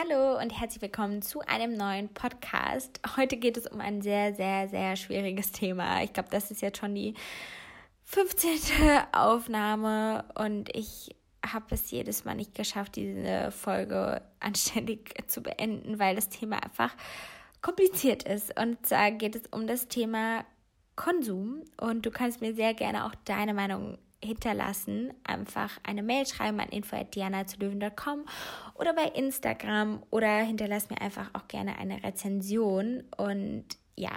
Hallo und herzlich willkommen zu einem neuen Podcast. Heute geht es um ein sehr, sehr, sehr schwieriges Thema. Ich glaube, das ist jetzt schon die 15. Aufnahme und ich habe es jedes Mal nicht geschafft, diese Folge anständig zu beenden, weil das Thema einfach kompliziert ist. Und zwar geht es um das Thema Konsum und du kannst mir sehr gerne auch deine Meinung hinterlassen. Einfach eine Mail schreiben an info.diana.löwen.com oder bei Instagram oder hinterlass mir einfach auch gerne eine Rezension. Und ja,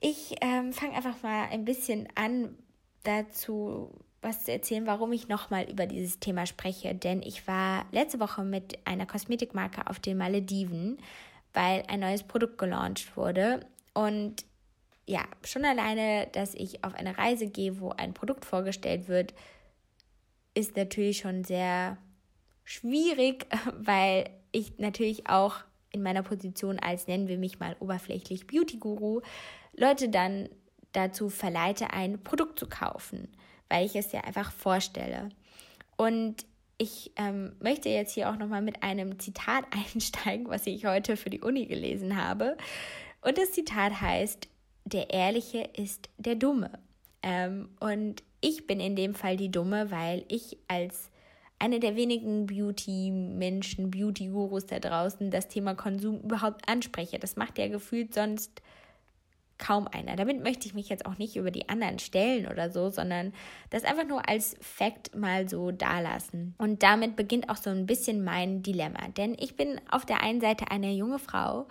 ich ähm, fange einfach mal ein bisschen an dazu was zu erzählen, warum ich nochmal über dieses Thema spreche. Denn ich war letzte Woche mit einer Kosmetikmarke auf den Malediven, weil ein neues Produkt gelauncht wurde. Und ja, schon alleine, dass ich auf eine Reise gehe, wo ein Produkt vorgestellt wird, ist natürlich schon sehr schwierig, weil ich natürlich auch in meiner Position als, nennen wir mich mal oberflächlich Beauty-Guru, Leute dann dazu verleite, ein Produkt zu kaufen, weil ich es ja einfach vorstelle. Und ich ähm, möchte jetzt hier auch nochmal mit einem Zitat einsteigen, was ich heute für die Uni gelesen habe. Und das Zitat heißt, der Ehrliche ist der Dumme. Ähm, und ich bin in dem Fall die Dumme, weil ich als eine der wenigen Beauty-Menschen, Beauty-Gurus da draußen das Thema Konsum überhaupt anspreche. Das macht ja gefühlt sonst kaum einer. Damit möchte ich mich jetzt auch nicht über die anderen stellen oder so, sondern das einfach nur als Fakt mal so dalassen. Und damit beginnt auch so ein bisschen mein Dilemma. Denn ich bin auf der einen Seite eine junge Frau,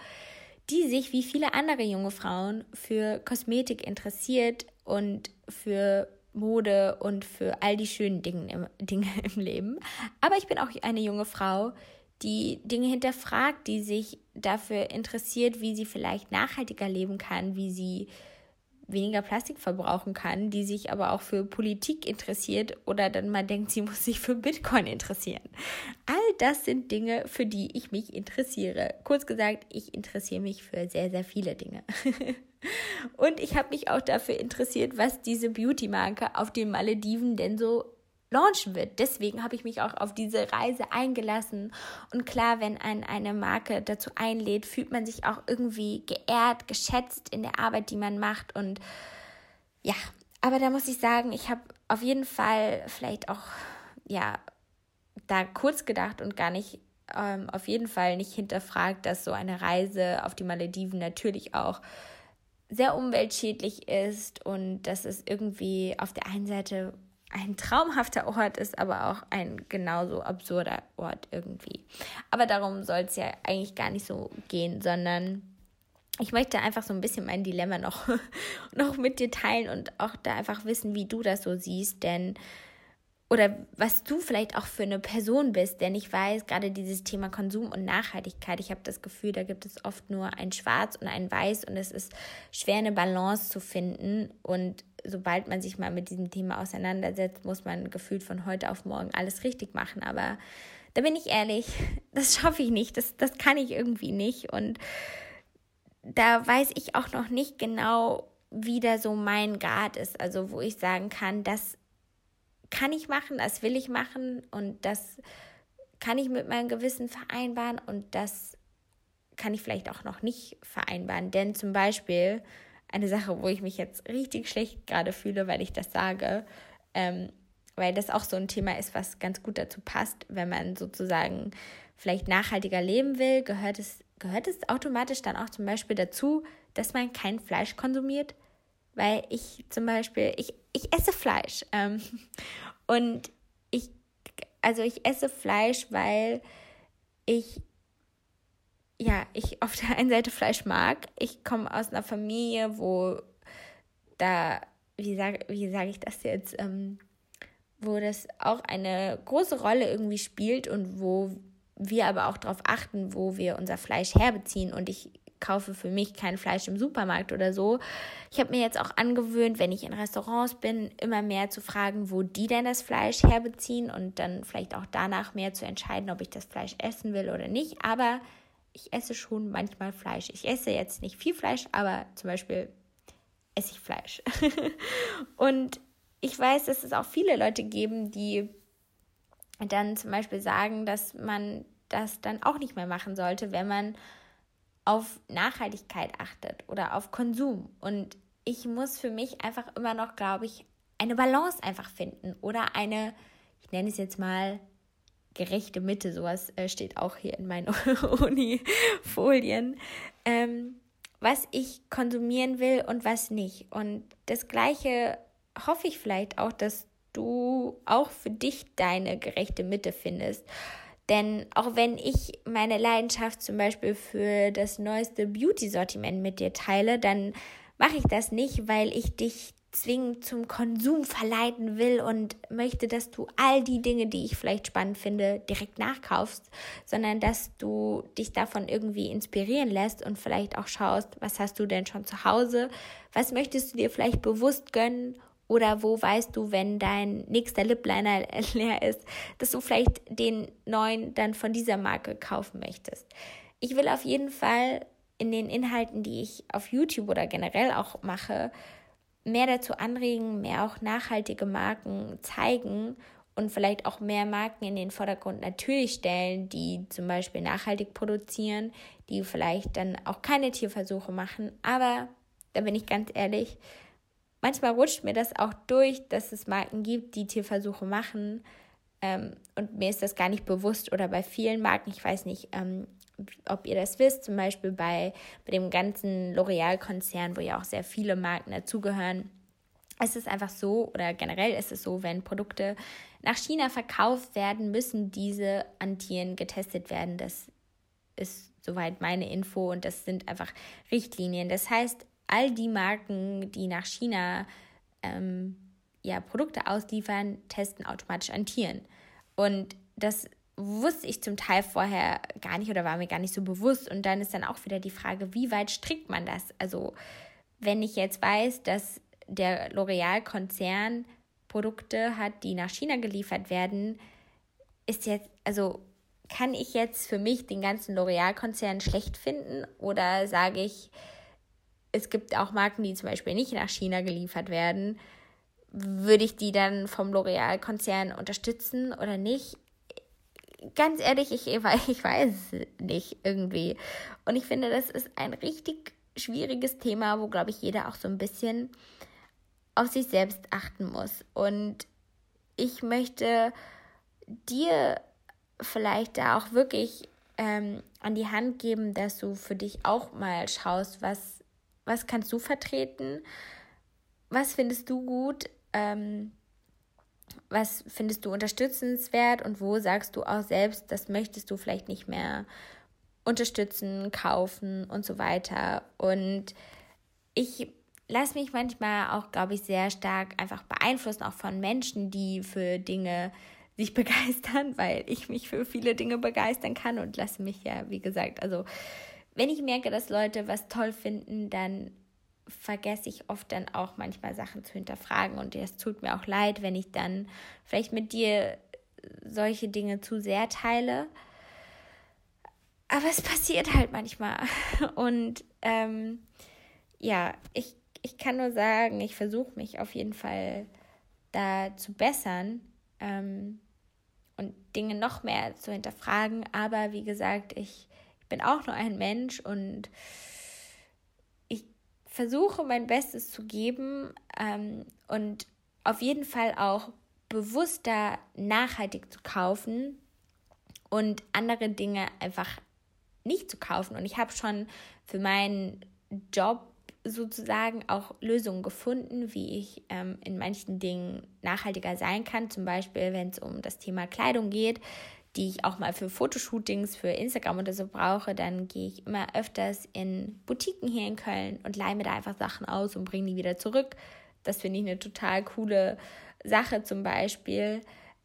die sich wie viele andere junge Frauen für Kosmetik interessiert und für Mode und für all die schönen Dinge im, Dinge im Leben. Aber ich bin auch eine junge Frau, die Dinge hinterfragt, die sich dafür interessiert, wie sie vielleicht nachhaltiger leben kann, wie sie weniger Plastik verbrauchen kann, die sich aber auch für Politik interessiert oder dann mal denkt, sie muss sich für Bitcoin interessieren. All das sind Dinge, für die ich mich interessiere. Kurz gesagt, ich interessiere mich für sehr, sehr viele Dinge. Und ich habe mich auch dafür interessiert, was diese Beauty-Marke auf den Malediven denn so launchen wird. Deswegen habe ich mich auch auf diese Reise eingelassen. Und klar, wenn ein, eine Marke dazu einlädt, fühlt man sich auch irgendwie geehrt, geschätzt in der Arbeit, die man macht. Und ja, aber da muss ich sagen, ich habe auf jeden Fall vielleicht auch, ja, da kurz gedacht und gar nicht ähm, auf jeden Fall nicht hinterfragt, dass so eine Reise auf die Malediven natürlich auch sehr umweltschädlich ist und dass es irgendwie auf der einen Seite ein traumhafter Ort ist, aber auch ein genauso absurder Ort irgendwie. Aber darum soll es ja eigentlich gar nicht so gehen, sondern ich möchte einfach so ein bisschen mein Dilemma noch, noch mit dir teilen und auch da einfach wissen, wie du das so siehst, denn oder was du vielleicht auch für eine Person bist, denn ich weiß, gerade dieses Thema Konsum und Nachhaltigkeit, ich habe das Gefühl, da gibt es oft nur ein Schwarz und ein Weiß und es ist schwer, eine Balance zu finden und sobald man sich mal mit diesem Thema auseinandersetzt, muss man gefühlt von heute auf morgen alles richtig machen. Aber da bin ich ehrlich, das schaffe ich nicht, das, das kann ich irgendwie nicht. Und da weiß ich auch noch nicht genau, wie da so mein Grad ist. Also wo ich sagen kann, das kann ich machen, das will ich machen und das kann ich mit meinem Gewissen vereinbaren und das kann ich vielleicht auch noch nicht vereinbaren. Denn zum Beispiel eine Sache, wo ich mich jetzt richtig schlecht gerade fühle, weil ich das sage, ähm, weil das auch so ein Thema ist, was ganz gut dazu passt, wenn man sozusagen vielleicht nachhaltiger leben will, gehört es, gehört es automatisch dann auch zum Beispiel dazu, dass man kein Fleisch konsumiert, weil ich zum Beispiel, ich, ich esse Fleisch ähm, und ich, also ich esse Fleisch, weil ich ja, ich auf der einen Seite Fleisch mag. Ich komme aus einer Familie, wo da, wie sage wie sag ich das jetzt, ähm, wo das auch eine große Rolle irgendwie spielt und wo wir aber auch darauf achten, wo wir unser Fleisch herbeziehen. Und ich kaufe für mich kein Fleisch im Supermarkt oder so. Ich habe mir jetzt auch angewöhnt, wenn ich in Restaurants bin, immer mehr zu fragen, wo die denn das Fleisch herbeziehen und dann vielleicht auch danach mehr zu entscheiden, ob ich das Fleisch essen will oder nicht. Aber ich esse schon manchmal Fleisch. Ich esse jetzt nicht viel Fleisch, aber zum Beispiel esse ich Fleisch. und ich weiß, dass es auch viele Leute geben, die dann zum Beispiel sagen, dass man das dann auch nicht mehr machen sollte, wenn man auf Nachhaltigkeit achtet oder auf Konsum. Und ich muss für mich einfach immer noch, glaube ich, eine Balance einfach finden oder eine, ich nenne es jetzt mal gerechte Mitte, sowas äh, steht auch hier in meinen Uni-Folien, ähm, was ich konsumieren will und was nicht. Und das Gleiche hoffe ich vielleicht auch, dass du auch für dich deine gerechte Mitte findest. Denn auch wenn ich meine Leidenschaft zum Beispiel für das neueste Beauty-Sortiment mit dir teile, dann mache ich das nicht, weil ich dich zwingend zum Konsum verleiten will und möchte, dass du all die Dinge, die ich vielleicht spannend finde, direkt nachkaufst, sondern dass du dich davon irgendwie inspirieren lässt und vielleicht auch schaust, was hast du denn schon zu Hause, was möchtest du dir vielleicht bewusst gönnen oder wo weißt du, wenn dein nächster Lip Liner leer ist, dass du vielleicht den neuen dann von dieser Marke kaufen möchtest. Ich will auf jeden Fall in den Inhalten, die ich auf YouTube oder generell auch mache, mehr dazu anregen, mehr auch nachhaltige Marken zeigen und vielleicht auch mehr Marken in den Vordergrund natürlich stellen, die zum Beispiel nachhaltig produzieren, die vielleicht dann auch keine Tierversuche machen. Aber da bin ich ganz ehrlich, manchmal rutscht mir das auch durch, dass es Marken gibt, die Tierversuche machen. Ähm, und mir ist das gar nicht bewusst oder bei vielen Marken, ich weiß nicht, ähm, ob ihr das wisst, zum Beispiel bei, bei dem ganzen L'Oreal-Konzern, wo ja auch sehr viele Marken dazugehören. Es ist einfach so, oder generell ist es so, wenn Produkte nach China verkauft werden, müssen diese an Tieren getestet werden. Das ist soweit meine Info und das sind einfach Richtlinien. Das heißt, all die Marken, die nach China ähm, ja, Produkte ausliefern, testen automatisch an Tieren. Und das wusste ich zum Teil vorher gar nicht oder war mir gar nicht so bewusst. Und dann ist dann auch wieder die Frage, wie weit strickt man das? Also, wenn ich jetzt weiß, dass der L'Oreal-Konzern Produkte hat, die nach China geliefert werden, ist jetzt, also kann ich jetzt für mich den ganzen L'Oreal-Konzern schlecht finden oder sage ich, es gibt auch Marken, die zum Beispiel nicht nach China geliefert werden, würde ich die dann vom L'Oreal-Konzern unterstützen oder nicht? ganz ehrlich, ich, ich weiß nicht irgendwie. Und ich finde, das ist ein richtig schwieriges Thema, wo, glaube ich, jeder auch so ein bisschen auf sich selbst achten muss. Und ich möchte dir vielleicht da auch wirklich ähm, an die Hand geben, dass du für dich auch mal schaust, was, was kannst du vertreten, was findest du gut, ähm, was findest du unterstützenswert? Und wo sagst du auch selbst, das möchtest du vielleicht nicht mehr unterstützen, kaufen und so weiter. Und ich lasse mich manchmal auch, glaube ich, sehr stark einfach beeinflussen, auch von Menschen, die für Dinge sich begeistern, weil ich mich für viele Dinge begeistern kann und lasse mich ja, wie gesagt, also wenn ich merke, dass Leute was toll finden, dann vergesse ich oft dann auch manchmal Sachen zu hinterfragen und es tut mir auch leid, wenn ich dann vielleicht mit dir solche Dinge zu sehr teile. Aber es passiert halt manchmal. Und ähm, ja, ich, ich kann nur sagen, ich versuche mich auf jeden Fall da zu bessern ähm, und Dinge noch mehr zu hinterfragen. Aber wie gesagt, ich, ich bin auch nur ein Mensch und versuche mein Bestes zu geben ähm, und auf jeden Fall auch bewusster nachhaltig zu kaufen und andere Dinge einfach nicht zu kaufen. Und ich habe schon für meinen Job sozusagen auch Lösungen gefunden, wie ich ähm, in manchen Dingen nachhaltiger sein kann. Zum Beispiel, wenn es um das Thema Kleidung geht, die ich auch mal für Fotoshootings, für Instagram oder so brauche, dann gehe ich immer öfters in Boutiquen hier in Köln und leihe mir da einfach Sachen aus und bringe die wieder zurück. Das finde ich eine total coole Sache zum Beispiel.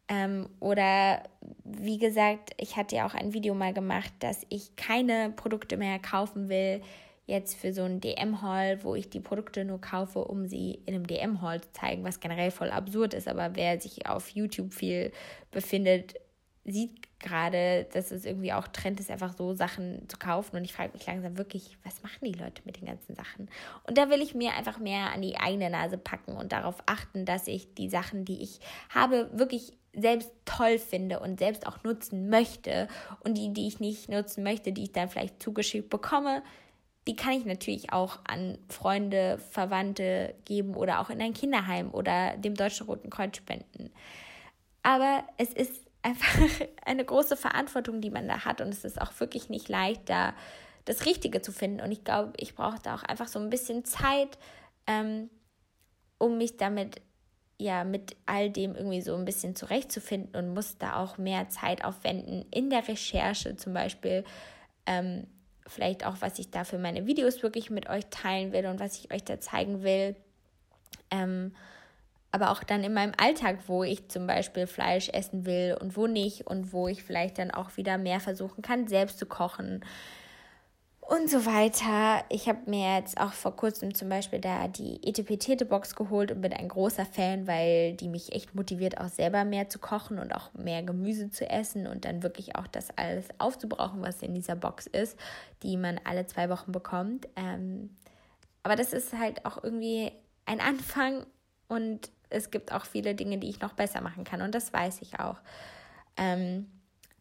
Ähm, oder wie gesagt, ich hatte ja auch ein Video mal gemacht, dass ich keine Produkte mehr kaufen will, jetzt für so ein DM-Haul, wo ich die Produkte nur kaufe, um sie in einem DM-Haul zu zeigen, was generell voll absurd ist. Aber wer sich auf YouTube viel befindet, sieht gerade, dass es irgendwie auch Trend ist, einfach so Sachen zu kaufen. Und ich frage mich langsam wirklich, was machen die Leute mit den ganzen Sachen? Und da will ich mir einfach mehr an die eigene Nase packen und darauf achten, dass ich die Sachen, die ich habe, wirklich selbst toll finde und selbst auch nutzen möchte. Und die, die ich nicht nutzen möchte, die ich dann vielleicht zugeschickt bekomme, die kann ich natürlich auch an Freunde, Verwandte geben oder auch in ein Kinderheim oder dem Deutschen Roten Kreuz spenden. Aber es ist einfach eine große Verantwortung, die man da hat und es ist auch wirklich nicht leicht, da das Richtige zu finden. Und ich glaube, ich brauche da auch einfach so ein bisschen Zeit, ähm, um mich damit ja mit all dem irgendwie so ein bisschen zurechtzufinden und muss da auch mehr Zeit aufwenden in der Recherche zum Beispiel. Ähm, vielleicht auch, was ich da für meine Videos wirklich mit euch teilen will und was ich euch da zeigen will. Ähm, aber auch dann in meinem Alltag, wo ich zum Beispiel Fleisch essen will und wo nicht und wo ich vielleicht dann auch wieder mehr versuchen kann, selbst zu kochen und so weiter. Ich habe mir jetzt auch vor kurzem zum Beispiel da die Etepetete-Box geholt und bin ein großer Fan, weil die mich echt motiviert, auch selber mehr zu kochen und auch mehr Gemüse zu essen und dann wirklich auch das alles aufzubrauchen, was in dieser Box ist, die man alle zwei Wochen bekommt. Ähm, aber das ist halt auch irgendwie ein Anfang und es gibt auch viele Dinge, die ich noch besser machen kann und das weiß ich auch. Ähm,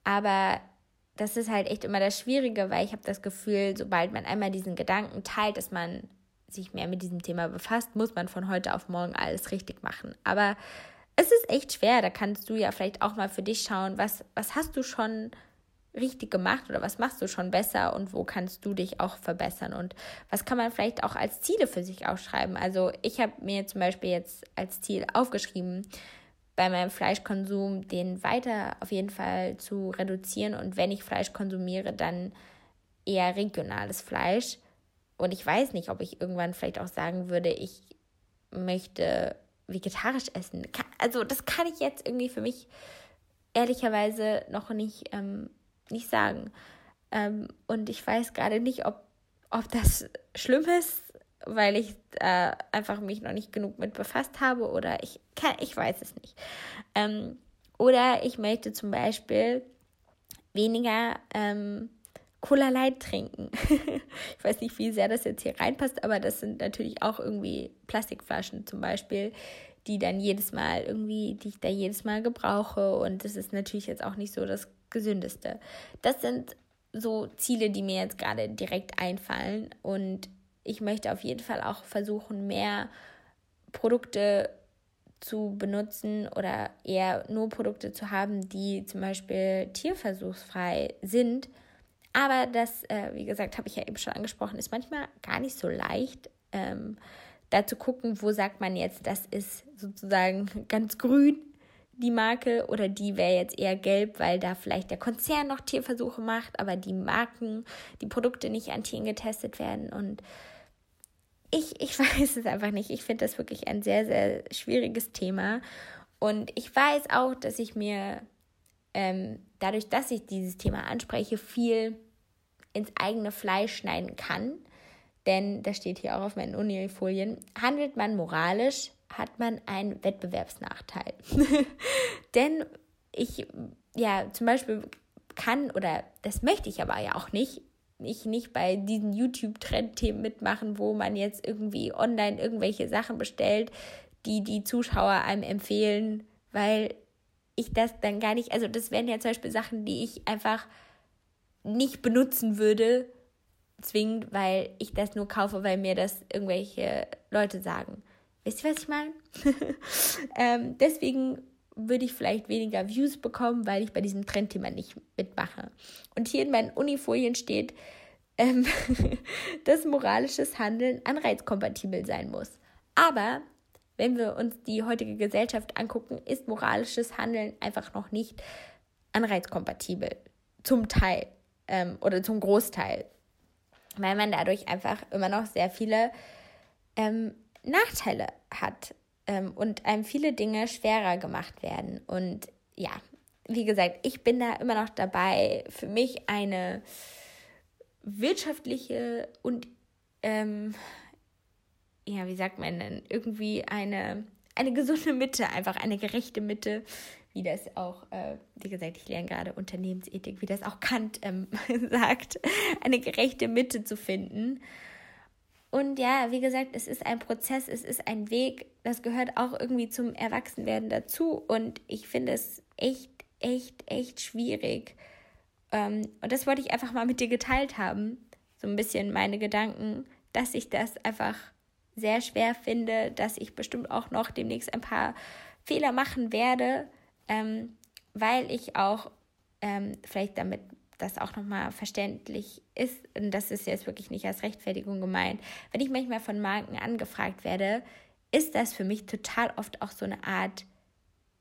aber das ist halt echt immer das Schwierige, weil ich habe das Gefühl, sobald man einmal diesen Gedanken teilt, dass man sich mehr mit diesem Thema befasst, muss man von heute auf morgen alles richtig machen. Aber es ist echt schwer. Da kannst du ja vielleicht auch mal für dich schauen, was, was hast du schon richtig gemacht oder was machst du schon besser und wo kannst du dich auch verbessern und was kann man vielleicht auch als Ziele für sich aufschreiben. Also ich habe mir zum Beispiel jetzt als Ziel aufgeschrieben, bei meinem Fleischkonsum den weiter auf jeden Fall zu reduzieren und wenn ich Fleisch konsumiere, dann eher regionales Fleisch. Und ich weiß nicht, ob ich irgendwann vielleicht auch sagen würde, ich möchte vegetarisch essen. Also das kann ich jetzt irgendwie für mich ehrlicherweise noch nicht, ähm, nicht sagen. Ähm, und ich weiß gerade nicht, ob, ob das schlimm ist weil ich äh, einfach mich noch nicht genug mit befasst habe oder ich kann, ich weiß es nicht. Ähm, oder ich möchte zum Beispiel weniger ähm, Cola Light trinken. ich weiß nicht, wie sehr das jetzt hier reinpasst, aber das sind natürlich auch irgendwie Plastikflaschen zum Beispiel, die dann jedes Mal irgendwie, die ich da jedes Mal gebrauche und das ist natürlich jetzt auch nicht so das Gesündeste. Das sind so Ziele, die mir jetzt gerade direkt einfallen und ich möchte auf jeden Fall auch versuchen, mehr Produkte zu benutzen oder eher nur Produkte zu haben, die zum Beispiel tierversuchsfrei sind. Aber das, äh, wie gesagt, habe ich ja eben schon angesprochen, ist manchmal gar nicht so leicht. Ähm, da zu gucken, wo sagt man jetzt, das ist sozusagen ganz grün, die Marke, oder die wäre jetzt eher gelb, weil da vielleicht der Konzern noch Tierversuche macht, aber die Marken, die Produkte nicht an Tieren getestet werden. Und ich, ich weiß es einfach nicht. Ich finde das wirklich ein sehr, sehr schwieriges Thema. Und ich weiß auch, dass ich mir ähm, dadurch, dass ich dieses Thema anspreche, viel ins eigene Fleisch schneiden kann. Denn, das steht hier auch auf meinen Unifolien, handelt man moralisch, hat man einen Wettbewerbsnachteil. Denn ich, ja, zum Beispiel kann, oder das möchte ich aber ja auch nicht, ich nicht bei diesen YouTube-Trendthemen mitmachen, wo man jetzt irgendwie online irgendwelche Sachen bestellt, die die Zuschauer einem empfehlen, weil ich das dann gar nicht, also das wären ja zum Beispiel Sachen, die ich einfach nicht benutzen würde, zwingend, weil ich das nur kaufe, weil mir das irgendwelche Leute sagen. Wisst ihr, was ich meine? ähm, deswegen würde ich vielleicht weniger Views bekommen, weil ich bei diesem Trendthema nicht mitmache. Und hier in meinen Unifolien steht, ähm, dass moralisches Handeln anreizkompatibel sein muss. Aber wenn wir uns die heutige Gesellschaft angucken, ist moralisches Handeln einfach noch nicht anreizkompatibel. Zum Teil ähm, oder zum Großteil. Weil man dadurch einfach immer noch sehr viele ähm, Nachteile hat ähm, und einem viele Dinge schwerer gemacht werden. Und ja, wie gesagt, ich bin da immer noch dabei, für mich eine wirtschaftliche und ähm, ja, wie sagt man denn, irgendwie eine, eine gesunde Mitte, einfach eine gerechte Mitte wie das auch, äh, wie gesagt, ich lerne gerade Unternehmensethik, wie das auch Kant ähm, sagt, eine gerechte Mitte zu finden. Und ja, wie gesagt, es ist ein Prozess, es ist ein Weg, das gehört auch irgendwie zum Erwachsenwerden dazu. Und ich finde es echt, echt, echt schwierig. Ähm, und das wollte ich einfach mal mit dir geteilt haben. So ein bisschen meine Gedanken, dass ich das einfach sehr schwer finde, dass ich bestimmt auch noch demnächst ein paar Fehler machen werde, ähm, weil ich auch ähm, vielleicht damit das auch nochmal verständlich ist, und das ist jetzt wirklich nicht als Rechtfertigung gemeint, wenn ich manchmal von Marken angefragt werde, ist das für mich total oft auch so eine Art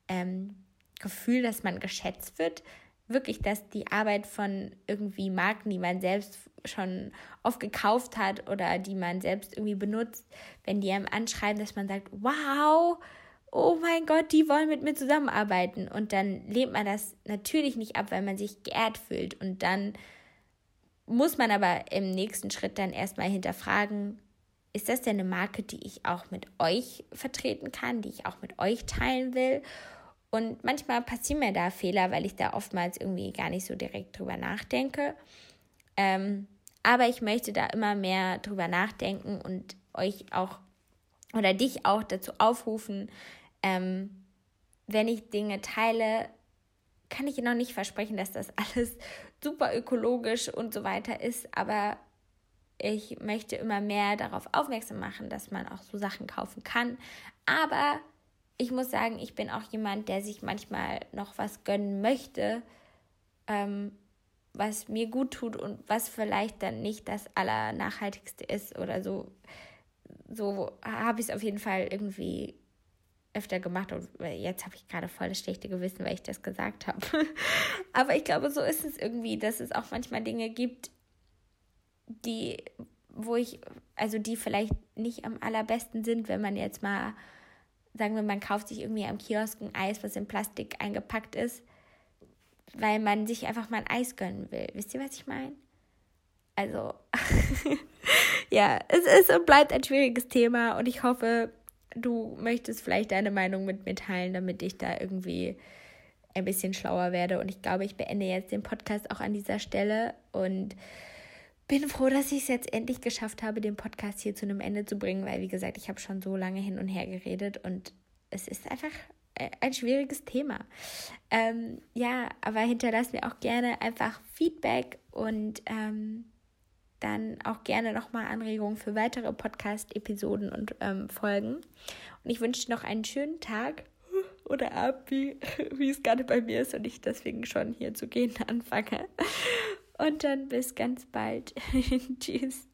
ähm, Gefühl, dass man geschätzt wird. Wirklich, dass die Arbeit von irgendwie Marken, die man selbst schon oft gekauft hat oder die man selbst irgendwie benutzt, wenn die einem anschreiben, dass man sagt, wow, oh mein Gott, die wollen mit mir zusammenarbeiten. Und dann lehnt man das natürlich nicht ab, weil man sich geehrt fühlt. Und dann muss man aber im nächsten Schritt dann erstmal hinterfragen, ist das denn eine Marke, die ich auch mit euch vertreten kann, die ich auch mit euch teilen will? Und manchmal passieren mir da Fehler, weil ich da oftmals irgendwie gar nicht so direkt drüber nachdenke. Ähm, aber ich möchte da immer mehr drüber nachdenken und euch auch oder dich auch dazu aufrufen, ähm, wenn ich Dinge teile, kann ich noch nicht versprechen, dass das alles super ökologisch und so weiter ist, aber ich möchte immer mehr darauf aufmerksam machen, dass man auch so Sachen kaufen kann. Aber ich muss sagen, ich bin auch jemand, der sich manchmal noch was gönnen möchte, ähm, was mir gut tut und was vielleicht dann nicht das Allernachhaltigste ist oder so. So habe ich es auf jeden Fall irgendwie öfter gemacht und jetzt habe ich gerade voll das schlechte Gewissen, weil ich das gesagt habe. Aber ich glaube, so ist es irgendwie, dass es auch manchmal Dinge gibt, die, wo ich, also die vielleicht nicht am allerbesten sind, wenn man jetzt mal, sagen wir, man kauft sich irgendwie am Kiosk ein Eis, was in Plastik eingepackt ist, weil man sich einfach mal ein Eis gönnen will. Wisst ihr, was ich meine? Also, ja, es ist und bleibt ein schwieriges Thema und ich hoffe, du möchtest vielleicht deine Meinung mit mir teilen, damit ich da irgendwie ein bisschen schlauer werde. Und ich glaube, ich beende jetzt den Podcast auch an dieser Stelle und bin froh, dass ich es jetzt endlich geschafft habe, den Podcast hier zu einem Ende zu bringen, weil, wie gesagt, ich habe schon so lange hin und her geredet und es ist einfach ein schwieriges Thema. Ähm, ja, aber hinterlass mir auch gerne einfach Feedback und ähm, dann auch gerne nochmal Anregungen für weitere Podcast-Episoden und ähm, Folgen. Und ich wünsche dir noch einen schönen Tag oder Abend, wie, wie es gerade bei mir ist und ich deswegen schon hier zu gehen anfange. Und dann bis ganz bald. Tschüss.